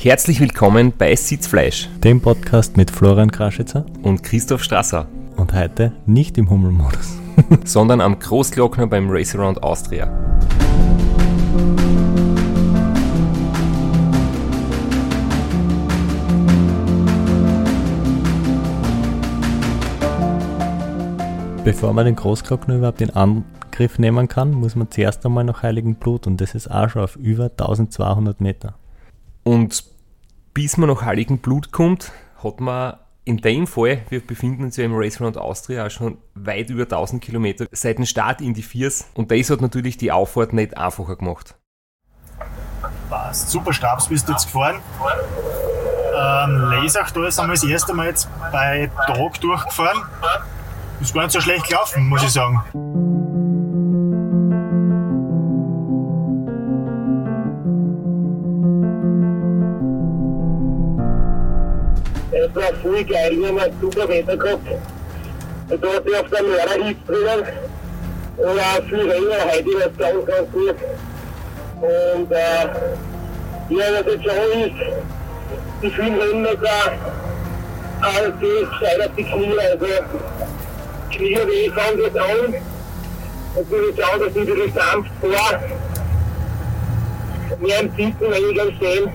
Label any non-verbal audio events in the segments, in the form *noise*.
Herzlich willkommen bei Sitzfleisch, dem Podcast mit Florian Kraschitzer und Christoph Strasser. Und heute nicht im Hummelmodus, *laughs* sondern am Großglockner beim Race Around Austria. Bevor man den Großglockner überhaupt in Angriff nehmen kann, muss man zuerst einmal nach Heiligenblut und das ist auch schon auf über 1200 Meter. Und bis man nach Heiligenblut kommt, hat man in dem Fall, wir befinden uns ja im Race Around Austria schon weit über 1000 Kilometer seit dem Start in die Viers und das hat natürlich die Auffahrt nicht einfacher gemacht. Passt, super Stabs bist du jetzt gefahren. Ähm, Lesach, da sind wir das erste Mal jetzt bei Tag durchgefahren. Ist gar nicht so schlecht gelaufen, muss ich sagen. Geil, wir haben ein super Wetter gehabt. Und da hat ich auf der Meererhitze drinnen. Und auch Regen, heute war es ganz, ganz gut. Und äh, ja, was jetzt schon ist, die vielen Höhenmeter, äh, die scheitert die Knie, also Knie weh fangen jetzt an. Und wir schauen, dass ich bisschen sanft vor. Mehr im Sitzen, weniger im Stehen.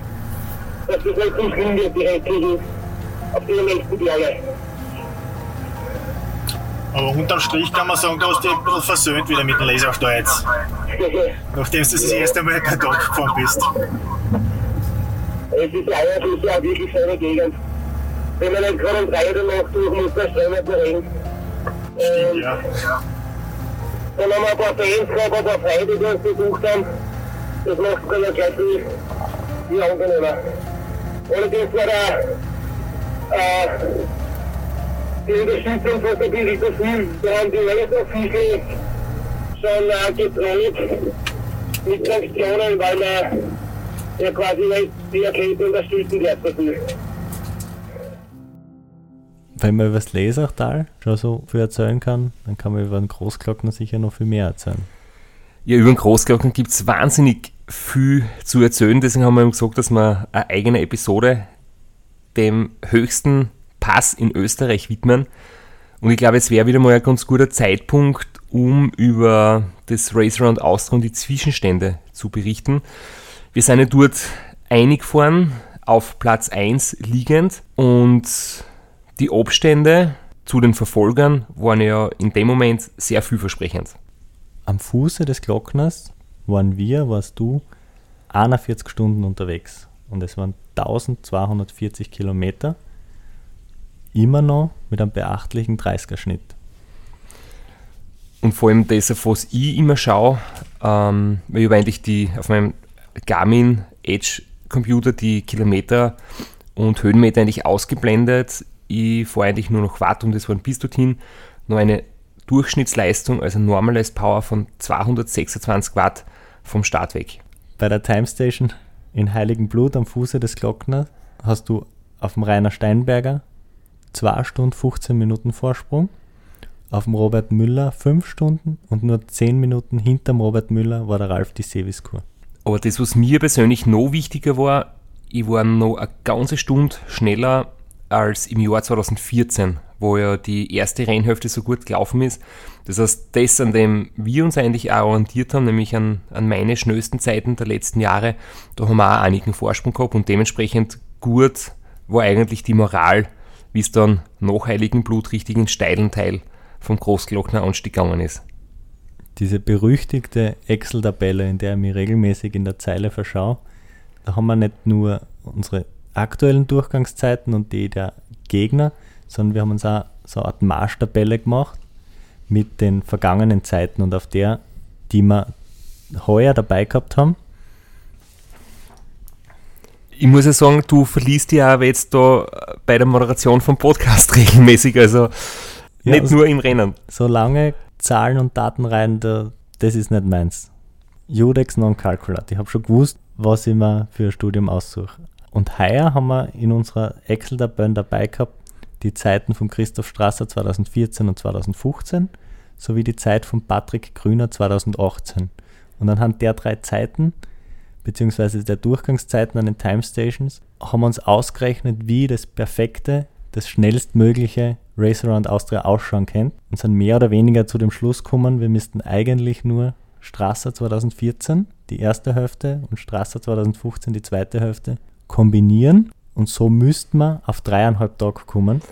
Dass das nicht zum Schlimm wird, die restlichen auf die nächsten Berge. Aber unterm Strich kann man sagen, du hast dich ein bisschen versöhnt wieder mit dem Laser da jetzt. Nachdem du das erste Mal per Tag gefahren bist. Es ist eigentlich eine wirklich schöne Gegend. Wenn man gerade um drei Uhr Nacht durch muss, dann strömt der Regen. Stimmt, ja. Dann haben wir ein paar Fans gehabt, ein paar Freunde, die uns besucht haben. Das macht es dann ja gleich viel, viel angenehmer. Allerdings war der, die Unterstützung von der viel. Wir haben die Leute viel schon äh, gedroht mit Sanktionen, weil wir ja quasi nicht die Erkenntnis unterstützen gleich so viel. Wenn man über das Lesachtal schon so viel erzählen kann, dann kann man über den Großglockner sicher noch viel mehr erzählen. Ja, über den Großglockner gibt es wahnsinnig viel zu erzählen. Deswegen haben wir gesagt, dass wir eine eigene Episode dem höchsten Pass in Österreich widmen. Und ich glaube, es wäre wieder mal ein ganz guter Zeitpunkt, um über das Race Around Austria und die Zwischenstände zu berichten. Wir sind ja dort eingefahren, auf Platz 1 liegend und die Abstände zu den Verfolgern waren ja in dem Moment sehr vielversprechend. Am Fuße des Glockners waren wir, warst du, 41 Stunden unterwegs. Und es waren 1240 Kilometer. Immer noch mit einem beachtlichen 30er-Schnitt. Und vor allem das, auf was ich immer schaue, ähm, weil ich habe eigentlich die, auf meinem Garmin Edge Computer die Kilometer und Höhenmeter eigentlich ausgeblendet. Ich fahre eigentlich nur noch Watt und das waren bis dorthin nur eine Durchschnittsleistung, also Normalized Power von 226 Watt vom Start weg. Bei der Time Station in Heiligenblut am Fuße des Glockners hast du auf dem Rainer Steinberger 2 Stunden 15 Minuten Vorsprung, auf dem Robert Müller 5 Stunden und nur 10 Minuten hinterm Robert Müller war der Ralf die Seviskur. Aber das, was mir persönlich noch wichtiger war, ich war noch eine ganze Stunde schneller als im Jahr 2014, wo ja die erste Rennhälfte so gut gelaufen ist. Das heißt, das, an dem wir uns eigentlich orientiert haben, nämlich an, an meine schnellsten Zeiten der letzten Jahre, da haben wir auch einigen Vorsprung gehabt und dementsprechend gut war eigentlich die Moral, wie es dann nach Heiligenblut richtig in steilen Teil vom Großglockner Anstieg gegangen ist. Diese berüchtigte Excel-Tabelle, in der ich mich regelmäßig in der Zeile verschaue, da haben wir nicht nur unsere aktuellen Durchgangszeiten und die der Gegner, sondern wir haben uns auch so eine Art Marschtabelle gemacht mit den vergangenen Zeiten und auf der, die wir heuer dabei gehabt haben. Ich muss ja sagen, du verliest ja aber jetzt da bei der Moderation vom Podcast *laughs* regelmäßig, also ja, nicht also nur im Rennen. So lange Zahlen und Daten rein, da, das ist nicht meins. Judex non calculat. Ich habe schon gewusst, was ich mir für ein Studium aussuche. Und heuer haben wir in unserer Excel-Tabelle dabei gehabt die Zeiten von Christoph Strasser 2014 und 2015 sowie die Zeit von Patrick Grüner 2018. Und anhand der drei Zeiten beziehungsweise der Durchgangszeiten an den Time Stations haben wir uns ausgerechnet, wie das perfekte, das schnellstmögliche Race Around Austria ausschauen könnte und sind mehr oder weniger zu dem Schluss gekommen, wir müssten eigentlich nur Strasser 2014, die erste Hälfte, und Strasser 2015, die zweite Hälfte, kombinieren und so müssten wir auf dreieinhalb Tage kommen.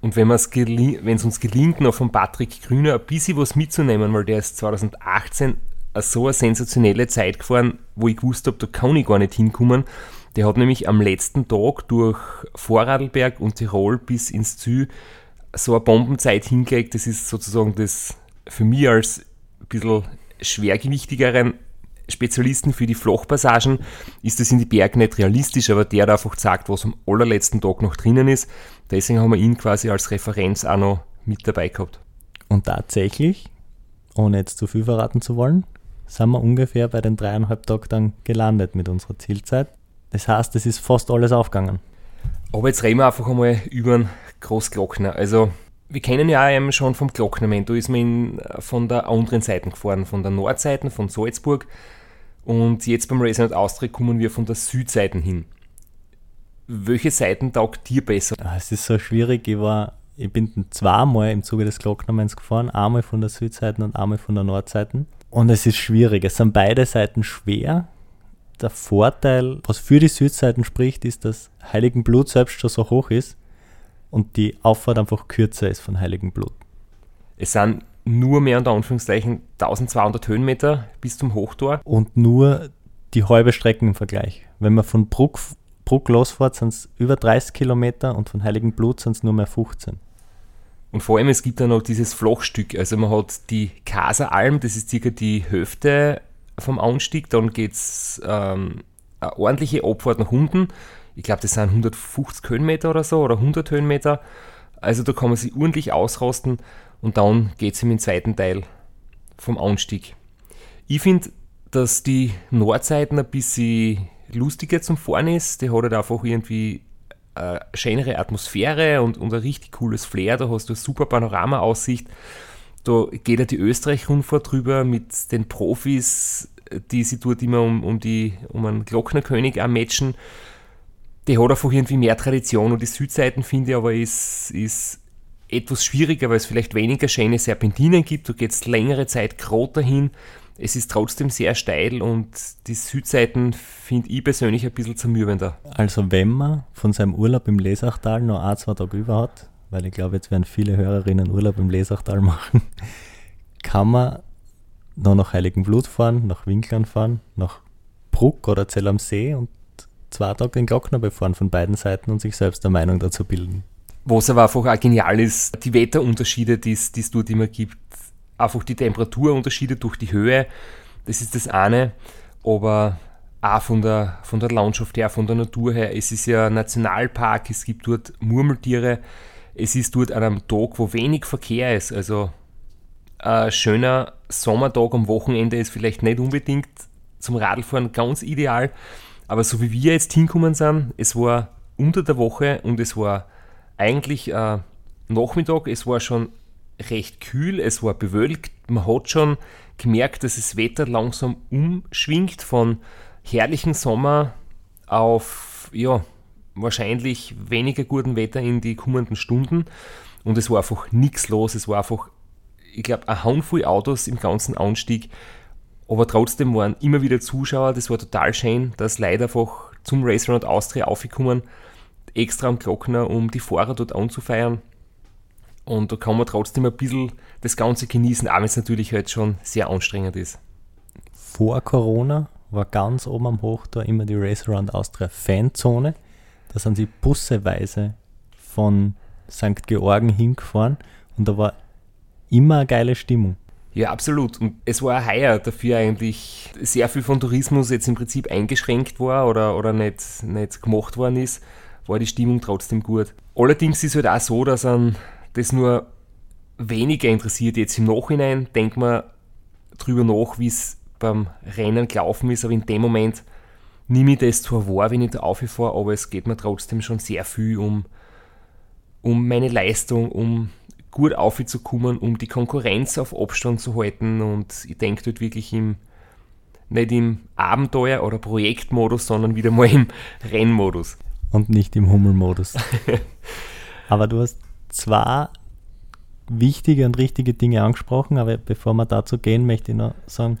Und wenn es uns gelingt, noch von Patrick Grüner ein bisschen was mitzunehmen, weil der ist 2018 so eine sensationelle Zeit gefahren, wo ich gewusst habe, da kann ich gar nicht hinkommen. Der hat nämlich am letzten Tag durch Vorarlberg und Tirol bis ins Ziel so eine Bombenzeit hingelegt. Das ist sozusagen das für mich als ein bisschen schwergewichtigeren Spezialisten für die Flochpassagen ist das in die Berge nicht realistisch, aber der hat einfach gesagt, was am allerletzten Tag noch drinnen ist. Deswegen haben wir ihn quasi als Referenz auch noch mit dabei gehabt. Und tatsächlich, ohne jetzt zu viel verraten zu wollen, sind wir ungefähr bei den dreieinhalb Tagen dann gelandet mit unserer Zielzeit. Das heißt, es ist fast alles aufgegangen. Aber jetzt reden wir einfach einmal über den Großglockner. Also, wir kennen ja eben schon vom Glocknermann. Da ist man in, von der anderen Seite gefahren, von der Nordseite, von Salzburg. Und jetzt beim Racing Austria kommen wir von der Südseite hin. Welche Seiten taugt dir besser? Ah, es ist so schwierig. Ich, war, ich bin zweimal im Zuge des Glocknermanns gefahren. Einmal von der Südseite und einmal von der Nordseite. Und es ist schwierig. Es sind beide Seiten schwer. Der Vorteil, was für die Südseiten spricht, ist, dass Heiligenblut selbst schon so hoch ist und die Auffahrt einfach kürzer ist von Heiligenblut. Es sind nur mehr unter Anführungszeichen 1200 Höhenmeter bis zum Hochtor. Und nur die halbe Strecke im Vergleich. Wenn man von Bruck, Bruck losfährt, sind es über 30 Kilometer und von Heiligenblut sind es nur mehr 15. Und vor allem, es gibt dann noch dieses Flachstück. Also man hat die Kaseralm, das ist circa die Hälfte vom Anstieg. Dann geht es ähm, eine ordentliche Abfahrt nach unten. Ich glaube, das sind 150 Höhenmeter oder so oder 100 Höhenmeter. Also da kann man sich ordentlich ausrasten und dann geht es im zweiten Teil vom Anstieg. Ich finde, dass die Nordseiten ein bisschen lustiger zum Fahren ist. Die hat halt einfach irgendwie eine schönere Atmosphäre und, und ein richtig cooles Flair. Da hast du eine super Panorama-Aussicht. Da geht ja die Österreich-Rundfahrt drüber mit den Profis, die sich dort immer um, um, die, um einen Glocknerkönig auch matchen. Die hat einfach irgendwie mehr Tradition und die Südseiten finde ich aber ist, ist etwas schwieriger, weil es vielleicht weniger schöne Serpentinen gibt. Du gehst längere Zeit gerade dahin. Es ist trotzdem sehr steil und die Südseiten finde ich persönlich ein bisschen zermürbender. Also wenn man von seinem Urlaub im Lesachtal noch ein, zwei Tage über hat, weil ich glaube, jetzt werden viele Hörerinnen Urlaub im Lesachtal *laughs* machen, kann man noch nach Heiligenblut fahren, nach Winklern fahren, nach Bruck oder Zell am See und zwei Tage den Glockner befahren von beiden Seiten und sich selbst eine Meinung dazu bilden. Was aber einfach auch genial ist, die Wetterunterschiede, die es dort immer gibt. Einfach die Temperaturunterschiede durch die Höhe, das ist das eine. Aber auch von der, von der Landschaft her, von der Natur her. Es ist ja ein Nationalpark, es gibt dort Murmeltiere. Es ist dort an einem Tag, wo wenig Verkehr ist. Also ein schöner Sommertag am Wochenende ist vielleicht nicht unbedingt zum Radlfahren ganz ideal. Aber so wie wir jetzt hinkommen sind, es war unter der Woche und es war eigentlich äh, Nachmittag, es war schon recht kühl, es war bewölkt, man hat schon gemerkt, dass das Wetter langsam umschwingt von herrlichen Sommer auf ja, wahrscheinlich weniger guten Wetter in die kommenden Stunden. Und es war einfach nichts los, es war einfach, ich glaube, ein Handvoll Autos im ganzen Anstieg, aber trotzdem waren immer wieder Zuschauer, das war total schön, dass Leute einfach zum Race Round Austria aufgekommen extra am Glockner, um die Fahrer dort anzufeiern. Und da kann man trotzdem ein bisschen das Ganze genießen, auch wenn es natürlich halt schon sehr anstrengend ist. Vor Corona war ganz oben am Hochtor immer die Race Around Austria Fanzone. Da sind sie busseweise von St. Georgen hingefahren und da war immer eine geile Stimmung. Ja, absolut. Und es war auch heuer dafür eigentlich sehr viel von Tourismus jetzt im Prinzip eingeschränkt war oder, oder nicht, nicht gemacht worden ist war die Stimmung trotzdem gut. Allerdings ist es halt auch so, dass an das nur weniger interessiert. Jetzt im Nachhinein denkt man drüber nach, wie es beim Rennen gelaufen ist, aber in dem Moment nehme ich das zwar wahr, wenn ich da aufhöre, aber es geht mir trotzdem schon sehr viel um, um meine Leistung, um gut aufzukommen, um die Konkurrenz auf Abstand zu halten und ich denke dort wirklich im, nicht im Abenteuer- oder Projektmodus, sondern wieder mal im Rennmodus. Und nicht im Hummelmodus. *laughs* aber du hast zwei wichtige und richtige Dinge angesprochen, aber bevor wir dazu gehen, möchte ich noch sagen,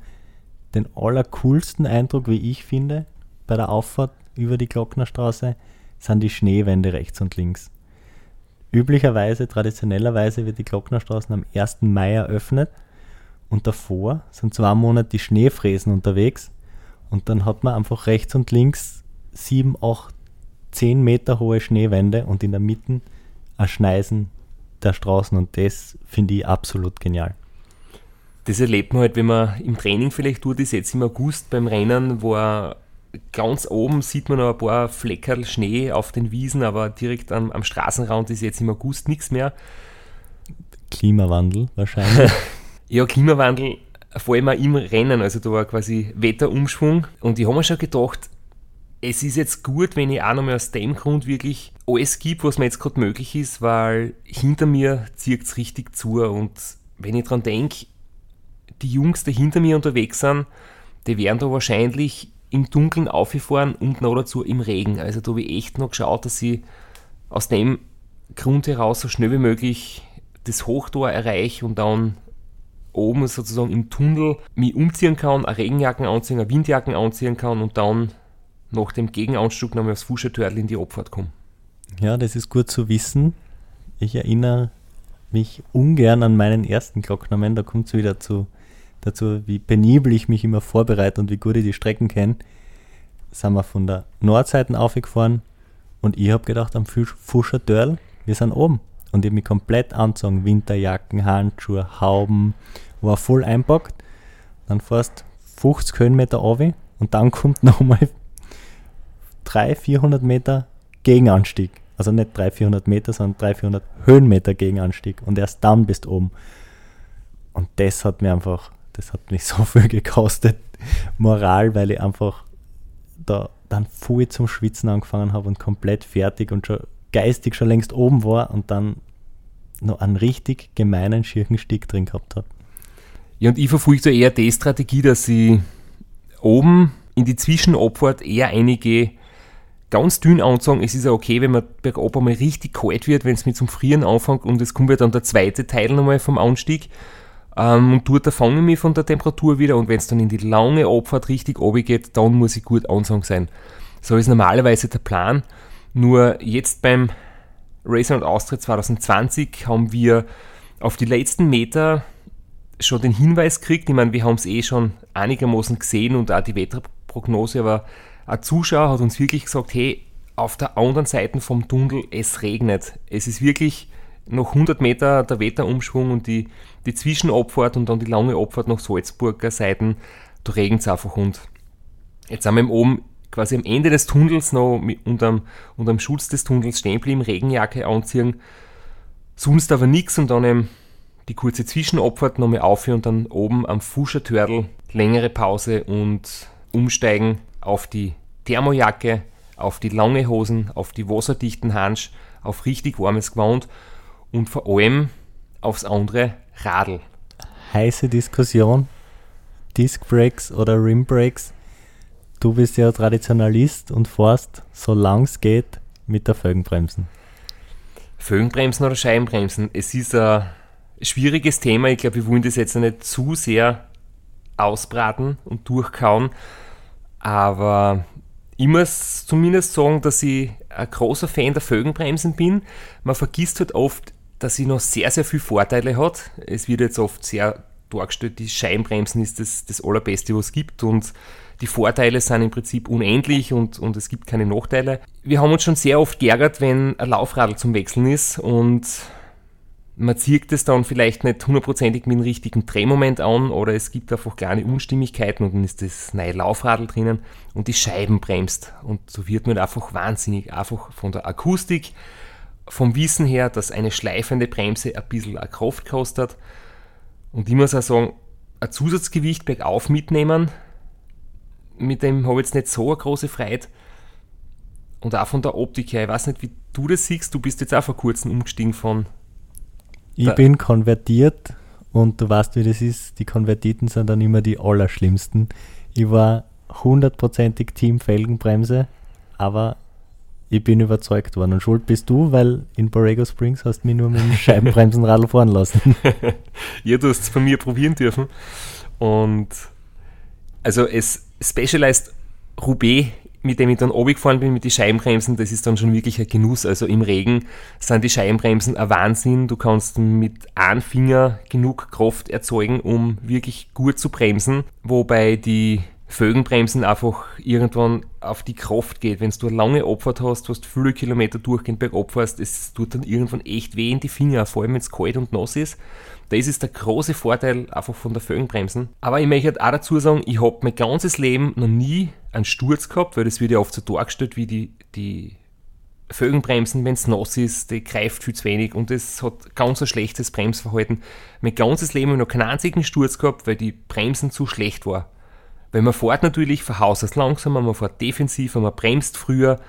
den allercoolsten Eindruck, wie ich finde, bei der Auffahrt über die Glocknerstraße, sind die Schneewände rechts und links. Üblicherweise, traditionellerweise wird die Glocknerstraße am 1. Mai eröffnet und davor sind zwei Monate die Schneefräsen unterwegs und dann hat man einfach rechts und links sieben, acht, zehn Meter hohe Schneewände und in der Mitte ein Schneisen der Straßen und das finde ich absolut genial. Das erlebt man halt, wenn man im Training vielleicht tut, ist jetzt im August beim Rennen, wo er ganz oben sieht man noch ein paar Fleckerl Schnee auf den Wiesen, aber direkt am, am Straßenrand ist jetzt im August nichts mehr. Klimawandel wahrscheinlich. *laughs* ja, Klimawandel vor allem auch im Rennen, also da war quasi Wetterumschwung und ich habe mir schon gedacht, es ist jetzt gut, wenn ich auch nochmal aus dem Grund wirklich alles gebe, was mir jetzt gerade möglich ist, weil hinter mir zieht es richtig zu und wenn ich daran denke, die Jungs, die hinter mir unterwegs sind, die werden da wahrscheinlich im Dunkeln aufgefahren und noch dazu im Regen. Also da habe ich echt noch geschaut, dass ich aus dem Grund heraus so schnell wie möglich das Hochtor erreiche und dann oben sozusagen im Tunnel mich umziehen kann, eine Regenjacken anziehen, eine Windjacken anziehen kann und dann nach dem Gegenanstieg nochmal aufs Fuschetörl in die Abfahrt komme. Ja, das ist gut zu wissen. Ich erinnere mich ungern an meinen ersten Glocknamen, da kommt es wieder zu dazu, wie penibel ich mich immer vorbereite und wie gut ich die Strecken kenne, sind wir von der Nordseite aufgefahren und ich habe gedacht, am Fuscher Dörl, wir sind oben. Und ich habe mich komplett angezogen, Winterjacken, Handschuhe, Hauben, war voll einpackt. Dann fährst 50 Höhenmeter runter und dann kommt *laughs* nochmal 300, 400 Meter Gegenanstieg. Also nicht 300, 400 Meter, sondern 300, 400 Höhenmeter Gegenanstieg. Und erst dann bist du oben. Und das hat mir einfach das hat mich *laughs* so viel gekostet, Moral, weil ich einfach da dann voll zum Schwitzen angefangen habe und komplett fertig und schon geistig schon längst oben war und dann noch einen richtig gemeinen Schirchenstieg drin gehabt habe. Ja, und ich verfolge da eher die Strategie, dass ich oben in die Zwischenabfahrt eher einige ganz dünn anzogen. Es ist ja okay, wenn man bergab einmal richtig kalt wird, wenn es mit zum Frieren anfängt und es kommt ja dann der zweite Teil nochmal vom Anstieg. Ähm, und dort fange ich mich von der Temperatur wieder und wenn es dann in die lange Abfahrt richtig geht, dann muss ich gut ansagen sein. So ist normalerweise der Plan. Nur jetzt beim Racer und Austria 2020 haben wir auf die letzten Meter schon den Hinweis gekriegt. Ich meine, wir haben es eh schon einigermaßen gesehen und auch die Wetterprognose, aber ein Zuschauer hat uns wirklich gesagt, hey, auf der anderen Seite vom Tunnel, es regnet. Es ist wirklich noch 100 Meter der Wetterumschwung und die, die Zwischenabfahrt und dann die lange Abfahrt nach Salzburger Seiten, da regnet es einfach und jetzt sind wir oben quasi am Ende des Tunnels noch unterm, unterm Schutz des Tunnels stehen bleiben, Regenjacke anziehen, sonst aber nichts und dann eben die kurze Zwischenabfahrt nochmal aufhören und dann oben am Fuschertörl längere Pause und umsteigen auf die Thermojacke, auf die lange Hosen, auf die wasserdichten Hansch, auf richtig warmes Gewand und vor allem aufs andere Radl. Heiße Diskussion, Disc Brakes oder Rim Brakes. Du bist ja Traditionalist und fährst, solange es geht, mit der Felgenbremsen. Felgenbremsen oder Scheibenbremsen? Es ist ein schwieriges Thema. Ich glaube, wir wollen das jetzt nicht zu sehr ausbraten und durchkauen. Aber ich muss zumindest sagen, dass ich ein großer Fan der Felgenbremsen bin. Man vergisst halt oft, dass sie noch sehr, sehr viele Vorteile hat. Es wird jetzt oft sehr dargestellt, die Scheinbremsen ist das, das Allerbeste, was es gibt und die Vorteile sind im Prinzip unendlich und, und es gibt keine Nachteile. Wir haben uns schon sehr oft geärgert, wenn ein Laufradl zum Wechseln ist und man zieht es dann vielleicht nicht hundertprozentig mit dem richtigen Drehmoment an oder es gibt einfach kleine Unstimmigkeiten und dann ist das neue Laufradl drinnen und die Scheiben bremst. Und so wird man einfach wahnsinnig, einfach von der Akustik, vom Wissen her, dass eine schleifende Bremse ein bisschen eine Kraft kostet. Und ich muss auch sagen, ein Zusatzgewicht bergauf mitnehmen, mit dem habe ich jetzt nicht so eine große Freude. Und auch von der Optik her, ich weiß nicht, wie du das siehst, du bist jetzt auch vor kurzem umgestiegen von. Ich bin konvertiert und du weißt, wie das ist. Die Konvertiten sind dann immer die allerschlimmsten. Ich war hundertprozentig Team Felgenbremse, aber ich bin überzeugt worden. Und schuld bist du, weil in Borrego Springs hast du mich nur mit dem *laughs* Scheibenbremsenradl fahren lassen. *laughs* ja, du hast es von mir probieren dürfen. Und also es Specialized Roubaix, mit dem ich dann gefahren bin mit den Scheibenbremsen, das ist dann schon wirklich ein Genuss. Also im Regen sind die Scheibenbremsen ein Wahnsinn. Du kannst mit einem Finger genug Kraft erzeugen, um wirklich gut zu bremsen, wobei die Fögenbremsen einfach irgendwann auf die Kraft geht. Wenn du eine lange Abfahrt hast, hast viele Kilometer durchgehend bergab fährst, es tut dann irgendwann echt weh in die Finger, vor allem wenn es kalt und nass ist. Das ist der große Vorteil einfach von der Fögenbremsen. Aber ich möchte halt auch dazu sagen, ich habe mein ganzes Leben noch nie einen Sturz gehabt, weil das wird ja oft so dargestellt wie die, die Fögenbremsen, wenn es nass ist, die greift viel zu wenig und es hat ganz ein schlechtes Bremsverhalten. Mein ganzes Leben habe ich noch keinen einzigen Sturz gehabt, weil die Bremsen zu schlecht waren. Weil man fährt natürlich von Haus aus langsamer, man fährt defensiver, man bremst früher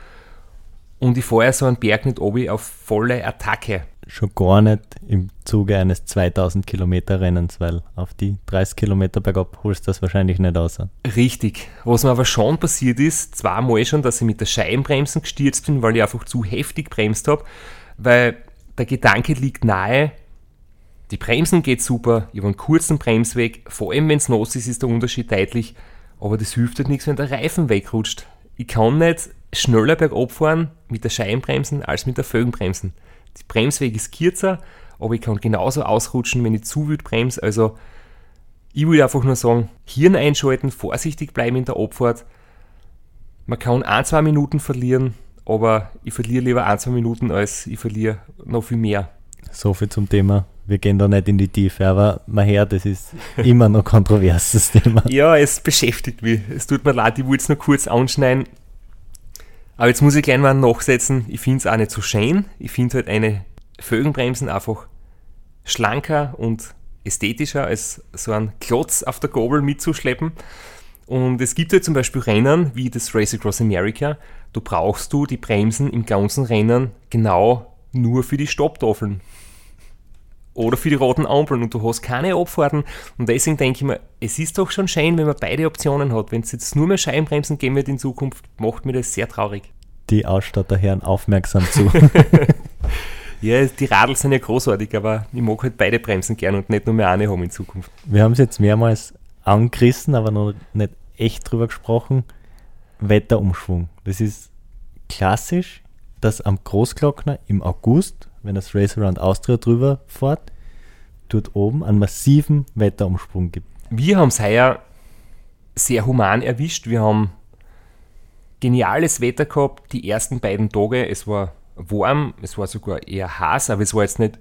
und ich fahre ja so einen Berg nicht obi auf volle Attacke. Schon gar nicht im Zuge eines 2000 Kilometer Rennens, weil auf die 30 Kilometer bergab holst du das wahrscheinlich nicht aus. Richtig. Was mir aber schon passiert ist, zweimal schon, dass ich mit der Scheibenbremsen gestürzt bin, weil ich einfach zu heftig bremst habe, weil der Gedanke liegt nahe, die Bremsen geht super, habe einen kurzen Bremsweg, vor allem wenn es nass ist, ist der Unterschied deutlich, aber das hilft halt nichts, wenn der Reifen wegrutscht. Ich kann nicht schneller bergab fahren mit der Scheibenbremsen als mit der Fögenbremsen. Die Bremsweg ist kürzer, aber ich kann genauso ausrutschen, wenn ich zu wild bremse. Also ich will einfach nur sagen, Hirn einschalten, vorsichtig bleiben in der Abfahrt. Man kann ein, zwei Minuten verlieren, aber ich verliere lieber ein, zwei Minuten, als ich verliere noch viel mehr. So viel zum Thema wir gehen da nicht in die Tiefe, aber man hört, das ist *laughs* immer noch kontroverses Thema. Ja, es beschäftigt mich. Es tut mir leid, ich wollte es nur kurz anschneiden. Aber jetzt muss ich gleich mal nachsetzen, ich finde es auch nicht so schön. Ich finde halt eine Fögenbremsen einfach schlanker und ästhetischer als so ein Klotz auf der Gabel mitzuschleppen. Und es gibt halt zum Beispiel Rennen wie das Race Across America. Du brauchst du die Bremsen im ganzen Rennen genau nur für die Stopptafeln oder für die roten Ampeln und du hast keine Abfahrten. Und deswegen denke ich mir, es ist doch schon schön, wenn man beide Optionen hat. Wenn es jetzt nur mehr Scheibenbremsen geben wird in Zukunft, macht mir das sehr traurig. Die Ausstatter hören aufmerksam zu. *laughs* ja, die Radl sind ja großartig, aber ich mag halt beide Bremsen gern und nicht nur mehr eine haben in Zukunft. Wir haben es jetzt mehrmals angerissen, aber noch nicht echt drüber gesprochen. Wetterumschwung. Das ist klassisch, dass am Großglockner im August wenn das Race Around Austria drüber fährt, dort oben einen massiven Wetterumsprung gibt. Wir haben es heuer sehr human erwischt. Wir haben geniales Wetter gehabt, die ersten beiden Tage. Es war warm, es war sogar eher heiß, aber es war jetzt nicht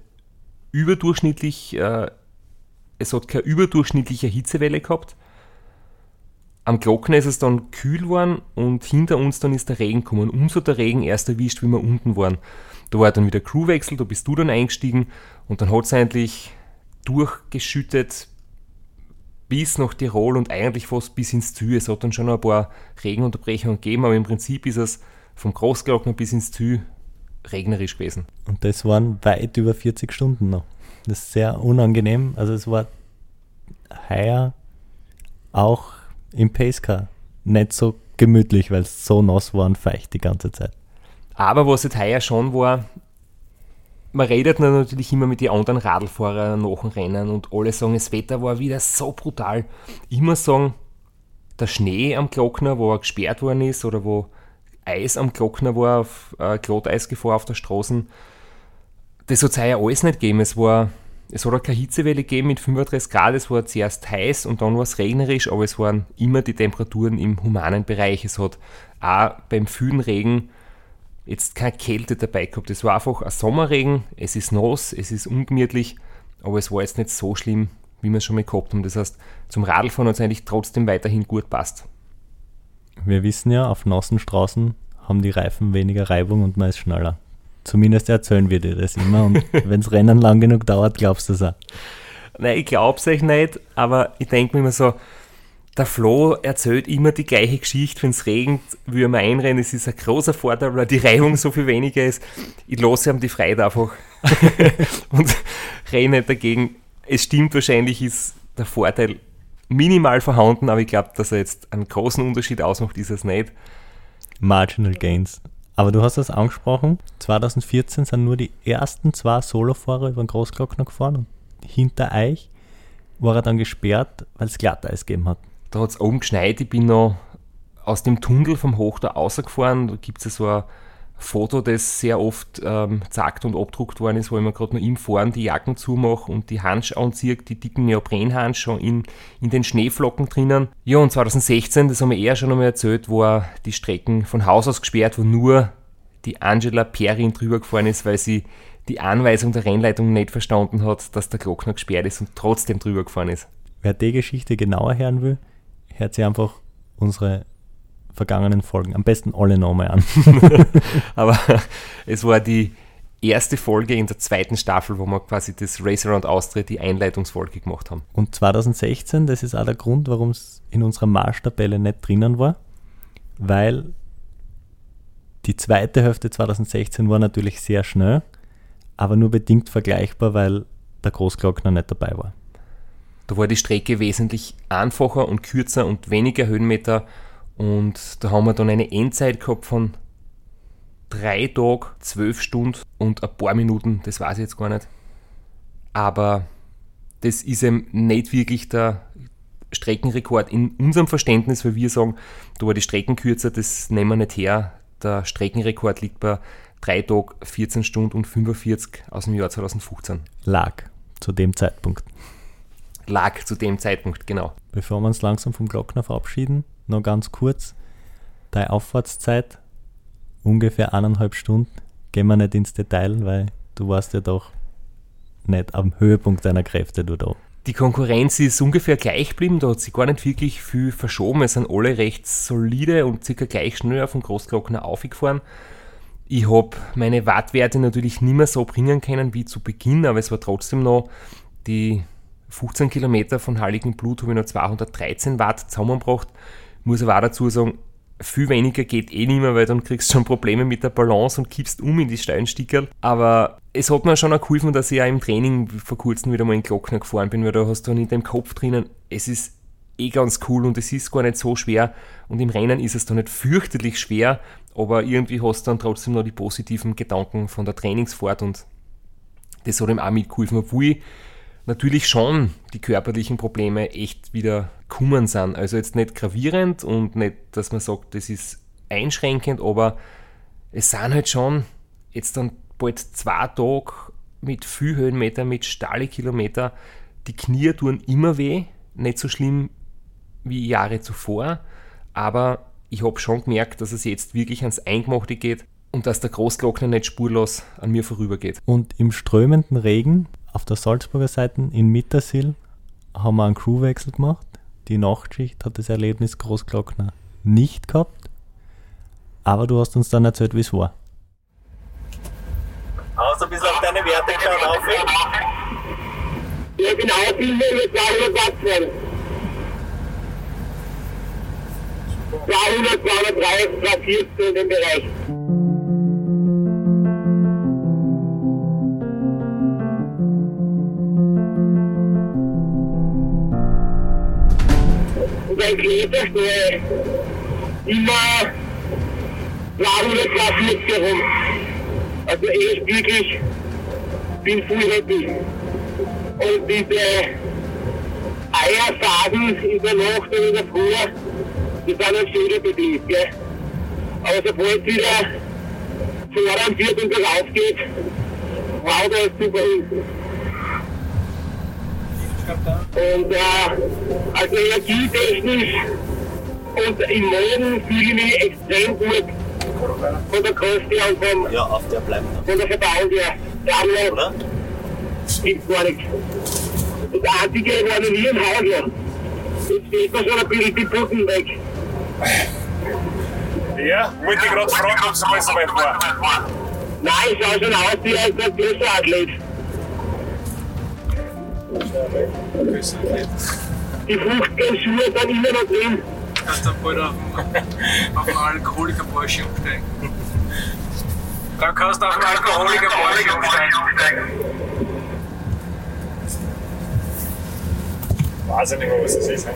überdurchschnittlich, äh, es hat keine überdurchschnittliche Hitzewelle gehabt. Am Glocken ist es dann kühl geworden und hinter uns dann ist der Regen gekommen. Hat der Regen erst erwischt, wie wir unten waren. Da war dann wieder Crewwechsel, da bist du dann eingestiegen und dann hat es eigentlich durchgeschüttet bis nach Tirol und eigentlich fast bis ins Ziel. Es hat dann schon ein paar Regenunterbrechungen gegeben, aber im Prinzip ist es vom Großglockner bis ins Ziel regnerisch gewesen. Und das waren weit über 40 Stunden noch. Das ist sehr unangenehm. Also es war heuer auch im Pacecar nicht so gemütlich, weil es so nass war und feucht die ganze Zeit. Aber was jetzt heuer schon war, man redet natürlich immer mit den anderen Radlfahrern nach dem Rennen und alle sagen, das Wetter war wieder so brutal. Muss sagen, der Schnee am Glockner, wo er gesperrt worden ist oder wo Eis am Glockner war, auf äh, Glatteisgefahr auf der Straße, das hat es heuer alles nicht gegeben. Es war es hat auch keine Hitzewelle gegeben mit 35 Grad, es war zuerst heiß und dann war es regnerisch, aber es waren immer die Temperaturen im humanen Bereich. Es hat auch beim vielen Regen jetzt keine Kälte dabei gehabt. Es war einfach ein Sommerregen, es ist nass, es ist ungemütlich, aber es war jetzt nicht so schlimm, wie wir es schon mal gehabt haben. Das heißt, zum Radlfahren hat es eigentlich trotzdem weiterhin gut passt. Wir wissen ja, auf nassen Straßen haben die Reifen weniger Reibung und man ist schneller. Zumindest erzählen wir dir das immer und *laughs* wenn das Rennen lang genug dauert, glaubst du es auch. Nein, ich glaube es euch nicht, aber ich denke mir immer so, der Flo erzählt immer die gleiche Geschichte, wenn es regnet, wie er einrennen. Es ist ein großer Vorteil, weil die Reibung so viel weniger ist. Ich lasse ihm die Freiheit einfach *laughs* *laughs* und renne dagegen. Es stimmt wahrscheinlich, ist der Vorteil minimal vorhanden, aber ich glaube, dass er jetzt einen großen Unterschied ausmacht, ist es nicht. Marginal Gains. Aber du hast das angesprochen, 2014 sind nur die ersten zwei Solofahrer über den Großglockner gefahren und hinter euch war er dann gesperrt, weil es Glatteis gegeben hat. Da hat es oben geschneit, ich bin noch aus dem Tunnel vom Hoch da rausgefahren. Da gibt es ja so ein Foto, das sehr oft ähm, zackt und abdruckt worden ist, wo ich mir gerade noch im Fahren die Jacken zumache und die Handschuhe anziehe, die dicken Neoprenhandschuhe in, in den Schneeflocken drinnen. Ja, und 2016, das haben wir eher schon einmal erzählt, war die Strecken von Haus aus gesperrt, wo nur die Angela Perrin drüber gefahren ist, weil sie die Anweisung der Rennleitung nicht verstanden hat, dass der Glockner gesperrt ist und trotzdem drüber gefahren ist. Wer die Geschichte genauer hören will, hört sich einfach unsere vergangenen Folgen am besten alle nochmal an. *laughs* Aber es war die erste Folge in der zweiten Staffel, wo wir quasi das Race Around Austria, die Einleitungsfolge gemacht haben. Und 2016, das ist auch der Grund, warum es in unserer Marschtabelle nicht drinnen war, weil die zweite Hälfte 2016 war natürlich sehr schnell, aber nur bedingt vergleichbar, weil der Großglockner nicht dabei war. Da war die Strecke wesentlich einfacher und kürzer und weniger Höhenmeter und da haben wir dann eine Endzeit gehabt von drei Tagen, zwölf Stunden und ein paar Minuten, das weiß ich jetzt gar nicht. Aber das ist eben nicht wirklich der Streckenrekord in unserem Verständnis, weil wir sagen, da war die Strecken kürzer, das nehmen wir nicht her. Der Streckenrekord liegt bei 3 Tagen, 14 Stunden und 45 aus dem Jahr 2015. Lag zu dem Zeitpunkt. Lag zu dem Zeitpunkt, genau. Bevor wir uns langsam vom Glockner verabschieden, noch ganz kurz. Deine Auffahrtszeit, ungefähr eineinhalb Stunden. Gehen wir nicht ins Detail, weil du warst ja doch nicht am Höhepunkt deiner Kräfte, du da. Die Konkurrenz ist ungefähr gleich geblieben, da hat sich gar nicht wirklich viel verschoben. Es sind alle recht solide und circa gleich schnell auf den Großglockner aufgefahren. Ich habe meine Wattwerte natürlich nicht mehr so bringen können wie zu Beginn, aber es war trotzdem noch die 15 Kilometer von Heiligen Blut habe ich noch 213 Watt zusammengebracht. Muss aber auch dazu sagen, viel weniger geht eh nicht mehr, weil dann kriegst du schon Probleme mit der Balance und kippst um in die steilen Stickerl. Aber es hat mir schon auch geholfen, dass ich auch im Training vor kurzem wieder mal in Glockner gefahren bin, weil da hast du dann in deinem Kopf drinnen, es ist eh ganz cool und es ist gar nicht so schwer und im Rennen ist es dann nicht fürchterlich schwer, aber irgendwie hast du dann trotzdem noch die positiven Gedanken von der Trainingsfahrt und das hat ihm auch mitgeholfen, obwohl ich natürlich schon die körperlichen Probleme echt wieder kummen sind. Also jetzt nicht gravierend und nicht, dass man sagt, das ist einschränkend, aber es sind halt schon jetzt dann bald zwei Tage mit viel Höhenmeter, mit Stahle-Kilometer. Die Knie tun immer weh, nicht so schlimm wie Jahre zuvor, aber ich habe schon gemerkt, dass es jetzt wirklich ans Eingemachte geht und dass der Großglockner nicht spurlos an mir vorübergeht. Und im strömenden Regen auf der Salzburger Seite in Mittersil haben wir einen Crewwechsel gemacht. Die Nachtschicht hat das Erlebnis Großglockner nicht gehabt, aber du hast uns dann erzählt, wie es war. Außer bis auf deine Werte geschaut auf. Ja, genau, viel mehr mit 200 Watt fahren. 200, 230, 240 in dem Bereich. Und ein Klebersteuer immer 200, 240 herum. Also echt wirklich, bin voll happy. Und diese Eierfaden in der Nacht und in der Früh, die sind ein schöner Betrieb, gell? Aber sobald wieder voran wird und bergauf geht, wow, da ist super. Und äh, also energietechnisch und im Morgen fühle ich mich extrem gut von der Kost her und vom, Ja, auf der bleibt noch. von der Verdauung her. Der andere Oder? gibt's gar nichts. Das einzige war noch nie im Haus, ja. Jetzt steht mir schon ein bisschen die Putten weg. Ja, wollte ich gerade fragen, ob es mal so weit war. Nein, ich schau schon aus wie ein großer Athlet. Die fruchtgelben Schuhe sind immer noch drin. kannst dann bald auf den, auf den Alkoholiker Porsche umsteigen. Dann kannst du auf den Alkoholiker Porsche umsteigen. Weiß ich nicht mehr, was das ist. ne?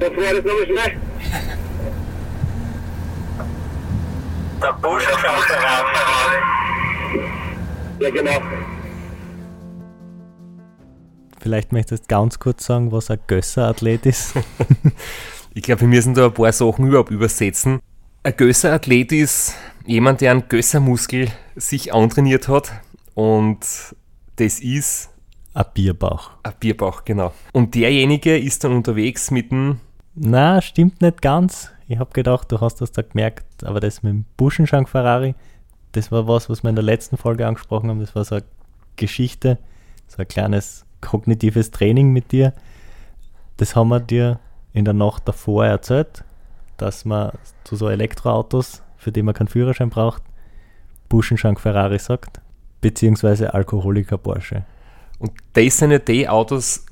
Das war das nochmal schnell. Der Buschenschau-Ferrari. Ja, genau. Vielleicht möchtest du ganz kurz sagen, was ein Gösser-Athlet ist. *laughs* Ich glaube, wir müssen da ein paar Sachen überhaupt übersetzen. Ein Gösser-Athlet ist jemand, der einen Gössermuskel sich antrainiert hat und das ist ein Bierbauch. ein Bierbauch, genau. Und derjenige ist dann unterwegs mit dem, Na, stimmt nicht ganz. Ich habe gedacht, du hast das da gemerkt, aber das mit dem Buschenschank Ferrari, das war was, was wir in der letzten Folge angesprochen haben. Das war so eine Geschichte, so ein kleines kognitives Training mit dir. Das haben wir dir in der Nacht davor erzählt, dass man zu so Elektroautos, für die man keinen Führerschein braucht, Buschenschank Ferrari sagt, beziehungsweise Alkoholiker Porsche. und das sind ja die Autos,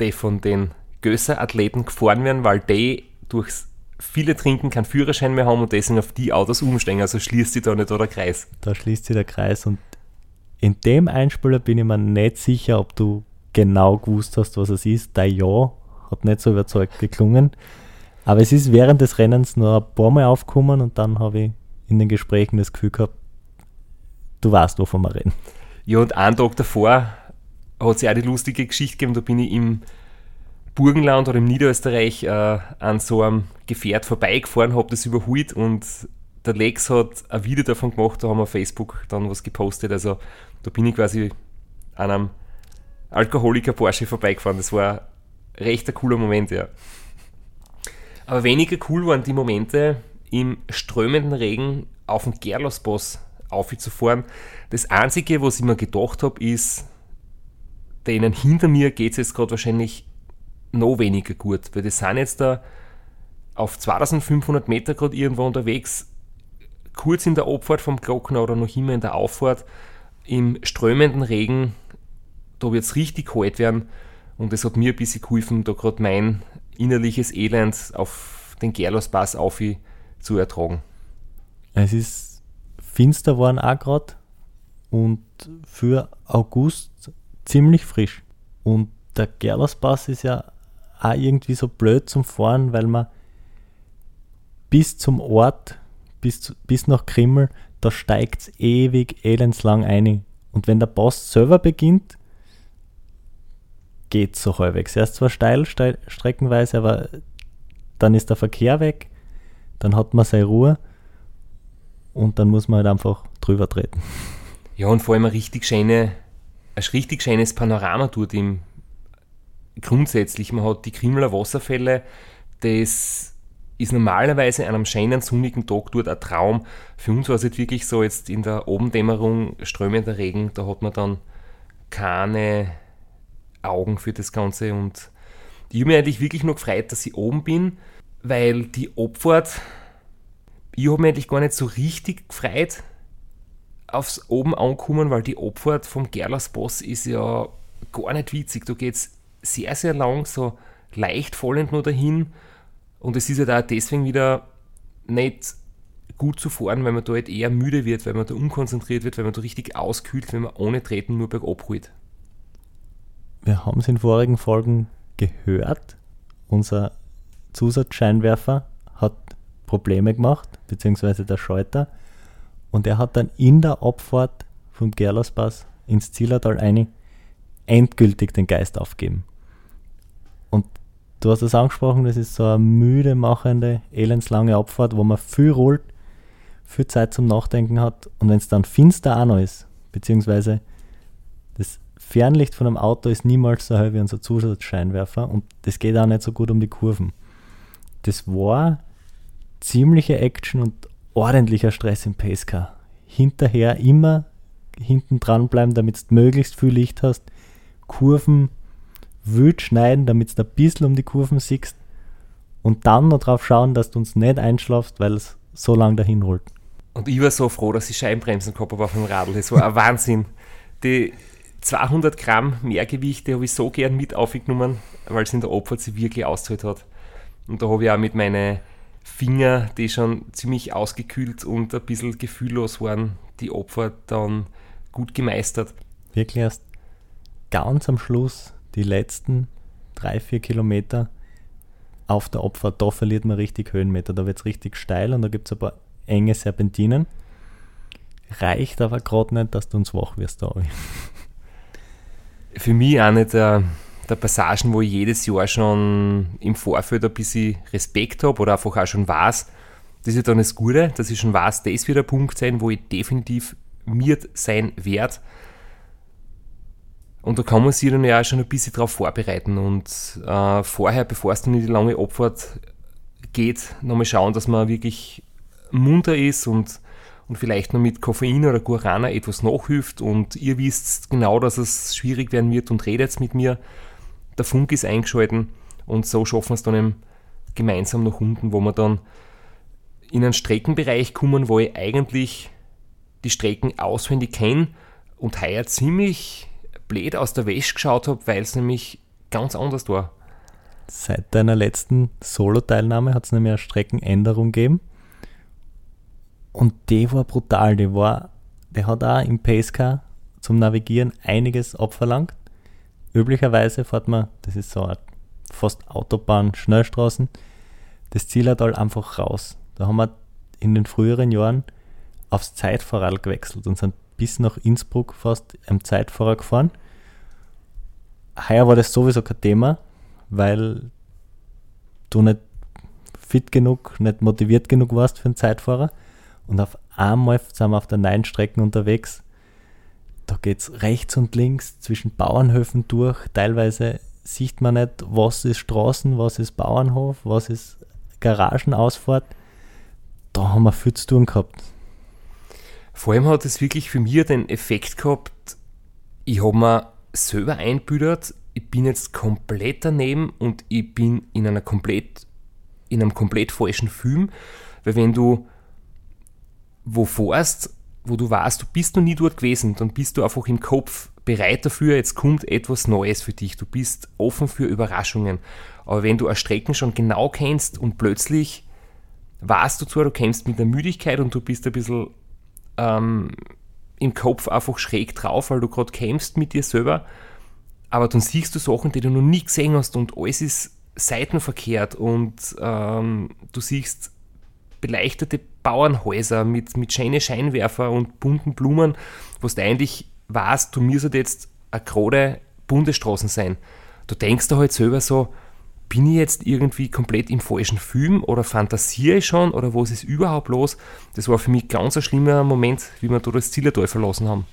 die von den Gösser-Athleten gefahren werden, weil die durchs viele Trinken keinen Führerschein mehr haben und deswegen auf die Autos umsteigen. Also schließt sich da nicht der Kreis. Da schließt sich der Kreis und in dem Einspieler bin ich mir nicht sicher, ob du genau gewusst hast, was es ist. Dein Ja hat nicht so überzeugt geklungen. Aber es ist während des Rennens nur ein paar Mal aufgekommen und dann habe ich in den Gesprächen das Gefühl gehabt, du weißt, wovon wir reden. Ja, und einen Tag davor hat es ja auch die lustige Geschichte gegeben, da bin ich im Burgenland oder im Niederösterreich äh, an so einem Gefährt vorbeigefahren, habe das überholt und der Lex hat ein Video davon gemacht, da haben wir auf Facebook dann was gepostet. Also da bin ich quasi an einem Alkoholiker Porsche vorbeigefahren. Das war recht ein cooler Moment, ja. Aber weniger cool waren die Momente, im strömenden Regen auf den Gerlosboss aufzufahren. Das Einzige, was ich mir gedacht habe, ist, denen hinter mir geht es jetzt gerade wahrscheinlich noch weniger gut, weil die sind jetzt da auf 2500 Meter gerade irgendwo unterwegs, kurz in der Abfahrt vom Glockner oder noch immer in der Auffahrt, im strömenden Regen, da wird es richtig kalt werden und es hat mir ein bisschen geholfen, da gerade mein innerliches Elend auf den Gerlospass auf zu ertragen. Es ist finster geworden auch gerade und für August ziemlich frisch. Und der Gerlerspass ist ja auch irgendwie so blöd zum Fahren, weil man bis zum Ort, bis, bis nach Krimmel, da steigt es ewig elendslang ein. Und wenn der Pass selber beginnt, geht so halbwegs. Er ist zwar steil, steil streckenweise, aber dann ist der Verkehr weg, dann hat man seine Ruhe und dann muss man halt einfach drüber treten. Ja, und vor allem ein richtig, schöne, ein richtig schönes Panorama dort im grundsätzlich. Man hat die Krimmeler Wasserfälle, das ist normalerweise an einem schönen sonnigen Tag dort ein Traum. Für uns war es jetzt wirklich so, jetzt in der Abendämmerung, strömender Regen, da hat man dann keine Augen für das Ganze und ich habe mich eigentlich wirklich nur gefreut, dass ich oben bin, weil die Abfahrt, ich habe mich eigentlich gar nicht so richtig gefreut, aufs oben ankommen, weil die Abfahrt vom Gerlersboss ist ja gar nicht witzig. Da geht es sehr, sehr lang, so leicht fallend nur dahin. Und es ist ja da deswegen wieder nicht gut zu fahren, weil man da halt eher müde wird, weil man da unkonzentriert wird, weil man da richtig auskühlt, wenn man ohne Treten nur bergab holt. Wir haben es in vorigen Folgen gehört. Unser Zusatzscheinwerfer hat Probleme gemacht, beziehungsweise der Schalter. Und er hat dann in der Abfahrt vom Gerlerspass ins Zillertal eine endgültig den Geist aufgeben. Du hast es angesprochen, das ist so eine müde machende, elendslange Abfahrt, wo man viel rollt, viel Zeit zum Nachdenken hat. Und wenn es dann finster auch noch ist, beziehungsweise das Fernlicht von einem Auto ist niemals so hell wie unser Zusatzscheinwerfer und das geht auch nicht so gut um die Kurven. Das war ziemliche Action und ordentlicher Stress im Pacecar. Hinterher immer hinten dranbleiben, damit du möglichst viel Licht hast. Kurven wild schneiden, damit du ein bisschen um die Kurven siehst. Und dann noch drauf schauen, dass du uns nicht einschlafst, weil es so lang dahin rollt. Und ich war so froh, dass ich Scheibenbremsen gehabt habe auf dem Radl. Das war ein Wahnsinn. Die 200 Gramm Mehrgewicht, die habe ich so gern mit aufgenommen, weil es in der sich wirklich ausgezahlt hat. Und da habe ich auch mit meinen Finger, die schon ziemlich ausgekühlt und ein bisschen gefühllos waren, die Abfahrt dann gut gemeistert. Wirklich erst ganz am Schluss, die letzten drei, vier Kilometer auf der Abfahrt, da verliert man richtig Höhenmeter. Da wird es richtig steil und da gibt es ein paar enge Serpentinen. Reicht aber gerade nicht, dass du uns wach wirst da. Für mich eine der, der Passagen, wo ich jedes Jahr schon im Vorfeld ein bisschen Respekt habe oder einfach auch schon weiß, das ist dann das Gute, dass ich schon weiß, das wird der Punkt sein, wo ich definitiv mir sein werde. Und da kann man sich dann ja auch schon ein bisschen darauf vorbereiten und äh, vorher, bevor es dann in die lange Abfahrt geht, nochmal schauen, dass man wirklich munter ist und, und vielleicht noch mit Koffein oder Guarana etwas nachhilft und ihr wisst genau, dass es schwierig werden wird und redet mit mir. Der Funk ist eingeschalten und so schaffen wir es dann eben gemeinsam nach unten, wo wir dann in einen Streckenbereich kommen, wo ich eigentlich die Strecken auswendig kenne und heuer ziemlich blöd aus der Wäsche geschaut habe, weil es nämlich ganz anders war. Seit deiner letzten Solo-Teilnahme hat es nämlich eine Streckenänderung gegeben. Und die war brutal. Die war, der hat auch im Pacecar zum Navigieren einiges abverlangt. Üblicherweise fährt man, das ist so eine fast Autobahn, Schnellstraßen, das Zillertal einfach raus. Da haben wir in den früheren Jahren aufs Zeitfahrrad gewechselt und sind bis nach Innsbruck fast am Zeitfahrer gefahren. Heuer war das sowieso kein Thema, weil du nicht fit genug, nicht motiviert genug warst für einen Zeitfahrer. Und auf einmal sind wir auf der neuen Strecken unterwegs. Da geht es rechts und links zwischen Bauernhöfen durch. Teilweise sieht man nicht, was ist Straßen, was ist Bauernhof, was ist Garagenausfahrt. Da haben wir viel zu tun gehabt. Vor allem hat es wirklich für mich den Effekt gehabt, ich habe mir selber einbüdert, ich bin jetzt komplett daneben und ich bin in einer komplett, in einem komplett falschen Film, weil wenn du wo fährst, wo du weißt, du bist noch nie dort gewesen, dann bist du einfach im Kopf bereit dafür, jetzt kommt etwas Neues für dich. Du bist offen für Überraschungen. Aber wenn du eine Strecken schon genau kennst und plötzlich weißt du zwar, du kennst mit der Müdigkeit und du bist ein bisschen ähm, im Kopf einfach schräg drauf, weil du gerade kämpfst mit dir selber, aber dann siehst du Sachen, die du noch nie gesehen hast und alles ist seitenverkehrt und ähm, du siehst beleuchtete Bauernhäuser mit, mit schönen Scheinwerfer und bunten Blumen, wo du eigentlich weißt, du müsstest jetzt eine gerade Bundesstraßen sein. Du denkst da halt selber so, bin ich jetzt irgendwie komplett im falschen Film oder fantasiere ich schon oder was ist überhaupt los? Das war für mich ganz ein schlimmer Moment, wie wir da das Zillertal verlassen haben.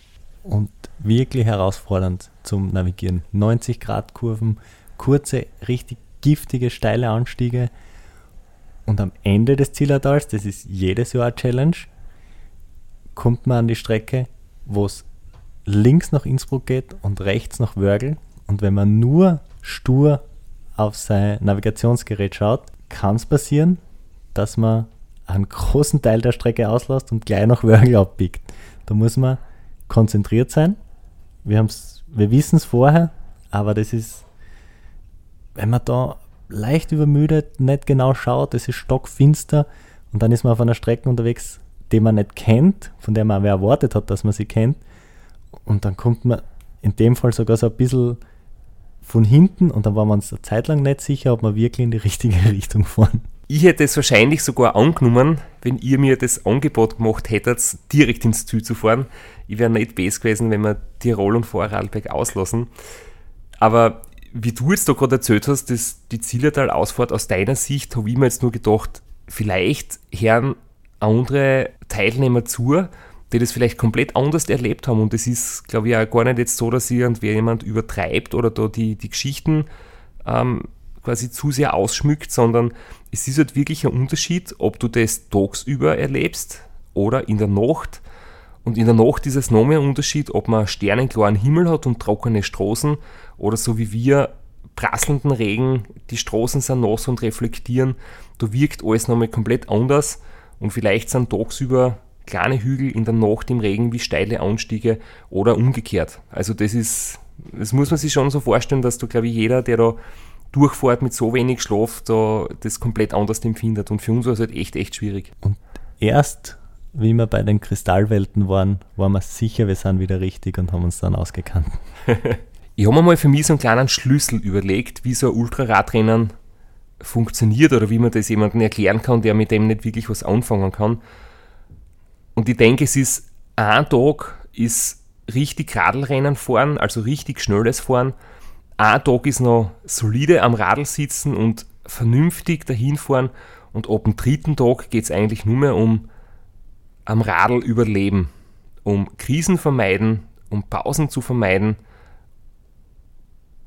Und wirklich herausfordernd zum Navigieren. 90 Grad Kurven, kurze, richtig giftige, steile Anstiege. Und am Ende des Zillertals, das ist jedes Jahr eine Challenge, kommt man an die Strecke, wo es links nach Innsbruck geht und rechts nach Wörgl. Und wenn man nur stur auf sein Navigationsgerät schaut, kann es passieren, dass man einen großen Teil der Strecke auslässt und gleich nach *laughs* Wörgl abbiegt. Da muss man konzentriert sein. Wir, wir wissen es vorher, aber das ist, wenn man da leicht übermüdet, nicht genau schaut, es ist stockfinster und dann ist man auf einer Strecke unterwegs, die man nicht kennt, von der man aber erwartet hat, dass man sie kennt. Und dann kommt man in dem Fall sogar so ein bisschen von hinten und dann waren wir uns eine Zeit lang nicht sicher, ob wir wirklich in die richtige *laughs* Richtung fahren. Ich hätte es wahrscheinlich sogar angenommen, wenn ihr mir das Angebot gemacht hättet, direkt ins Ziel zu fahren. Ich wäre nicht besser gewesen, wenn wir Tirol und Vorarlberg auslassen. Aber wie du jetzt da gerade erzählt hast, dass die Zillertal-Ausfahrt aus deiner Sicht, habe ich mir jetzt nur gedacht, vielleicht hören andere Teilnehmer zu, die das vielleicht komplett anders erlebt haben. Und es ist, glaube ich, auch gar nicht jetzt so, dass irgendwer jemand übertreibt oder da die, die Geschichten ähm, quasi zu sehr ausschmückt, sondern es ist halt wirklich ein Unterschied, ob du das tagsüber erlebst oder in der Nacht. Und in der Nacht ist es noch mehr ein Unterschied, ob man sternenklaren Himmel hat und trockene Straßen oder so wie wir prasselnden Regen, die Straßen sind nass und reflektieren. Da wirkt alles nochmal komplett anders und vielleicht sind tagsüber kleine Hügel in der Nacht im Regen wie steile Anstiege oder umgekehrt. Also das ist, das muss man sich schon so vorstellen, dass da glaube ich jeder, der da durchfährt mit so wenig Schlaf, da das komplett anders empfindet. Und für uns war es halt echt, echt schwierig. Und erst wie wir bei den Kristallwelten waren, waren wir sicher, wir sind wieder richtig und haben uns dann ausgekannt. *laughs* ich habe mir mal für mich so einen kleinen Schlüssel überlegt, wie so ein Ultraradrennen funktioniert oder wie man das jemandem erklären kann, der mit dem nicht wirklich was anfangen kann. Und ich denke, es ist ein Tag ist richtig Radlrennen fahren, also richtig schnelles Fahren. Ein Tag ist noch solide am Radl sitzen und vernünftig dahin fahren. Und ab dem dritten Tag geht es eigentlich nur mehr um am Radl überleben, um Krisen vermeiden, um Pausen zu vermeiden,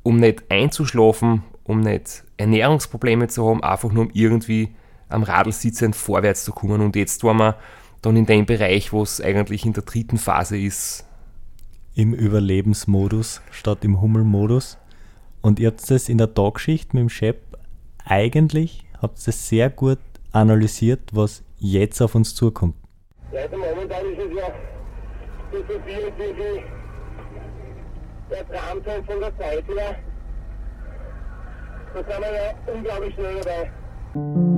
um nicht einzuschlafen, um nicht Ernährungsprobleme zu haben, einfach nur um irgendwie am Radl sitzend vorwärts zu kommen. Und jetzt waren wir dann in dem Bereich, wo es eigentlich in der dritten Phase ist. Im Überlebensmodus statt im Hummelmodus. Und ihr habt das in der Tagschicht mit dem Chef eigentlich, habt es sehr gut analysiert, was jetzt auf uns zukommt. Ja, also momentan ist es ja so viel wie der Tramzeit von der Zeit her. Da sind wir ja unglaublich schnell dabei.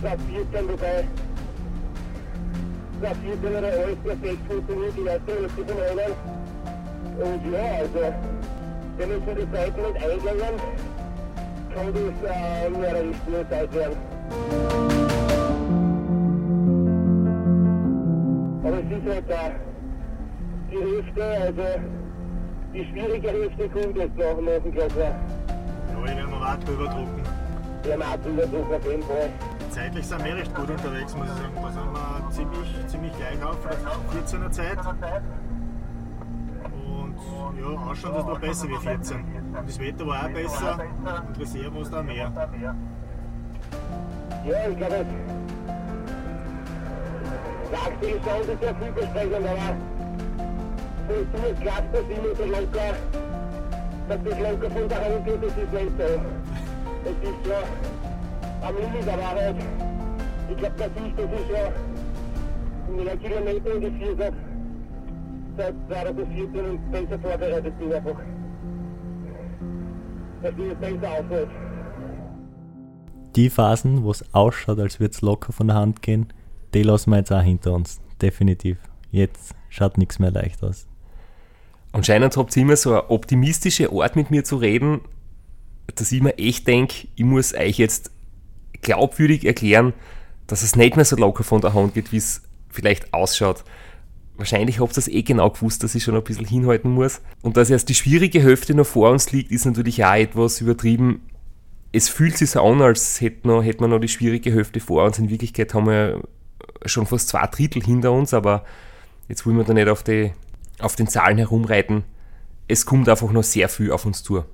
Schneller wie 214, wobei 214 oder alles perfekt funktioniert, die erste Hälfte von Rennen. Und ja, also, wenn so die Zeit nicht eingegangen, kann das äh, nur eine richtige Zeit werden. Aber es ist halt da die Hälfte, also die schwierige Hälfte kommt jetzt noch am Klasser. Ja, ich werde noch weiter überdrucken. Wir haben auch Überdruck auf jeden Fall. Zeitlich sind wir recht gut unterwegs, muss ich sagen. Da sind wir ziemlich, ziemlich gleich auf, der 14er Zeit. Und ja, ausschauen, das noch besser wie 14. Und das Wetter war auch besser und Reserve war da mehr. Ja, ich glaube, der aktuelle Sound ist ja vielversprechend, aber so ist klappt das immer so locker, dass das locker von daheim geht, das ist nicht so. Es ist ja am Limit, halt, ich glaube, das ist, das ist ja in einer Kilometer die vier seit 2014 und besser vorbereitet bin einfach. Dass ich jetzt besser aufhört. Die Phasen, wo es ausschaut, als würde es locker von der Hand gehen, die lassen wir jetzt auch hinter uns. Definitiv. Jetzt schaut nichts mehr leicht aus. Anscheinend habt ihr immer so eine optimistische Art mit mir zu reden, dass ich mir echt denke, ich muss euch jetzt glaubwürdig erklären, dass es nicht mehr so locker von der Hand geht, wie es vielleicht ausschaut. Wahrscheinlich habt ihr das eh genau gewusst, dass ich schon ein bisschen hinhalten muss. Und dass erst die schwierige Hälfte noch vor uns liegt, ist natürlich auch etwas übertrieben. Es fühlt sich so an, als hätten wir, hätten wir noch die schwierige Hälfte vor uns. In Wirklichkeit haben wir schon fast zwei Drittel hinter uns, aber jetzt wollen wir da nicht auf, die, auf den Zahlen herumreiten. Es kommt einfach noch sehr viel auf uns zu.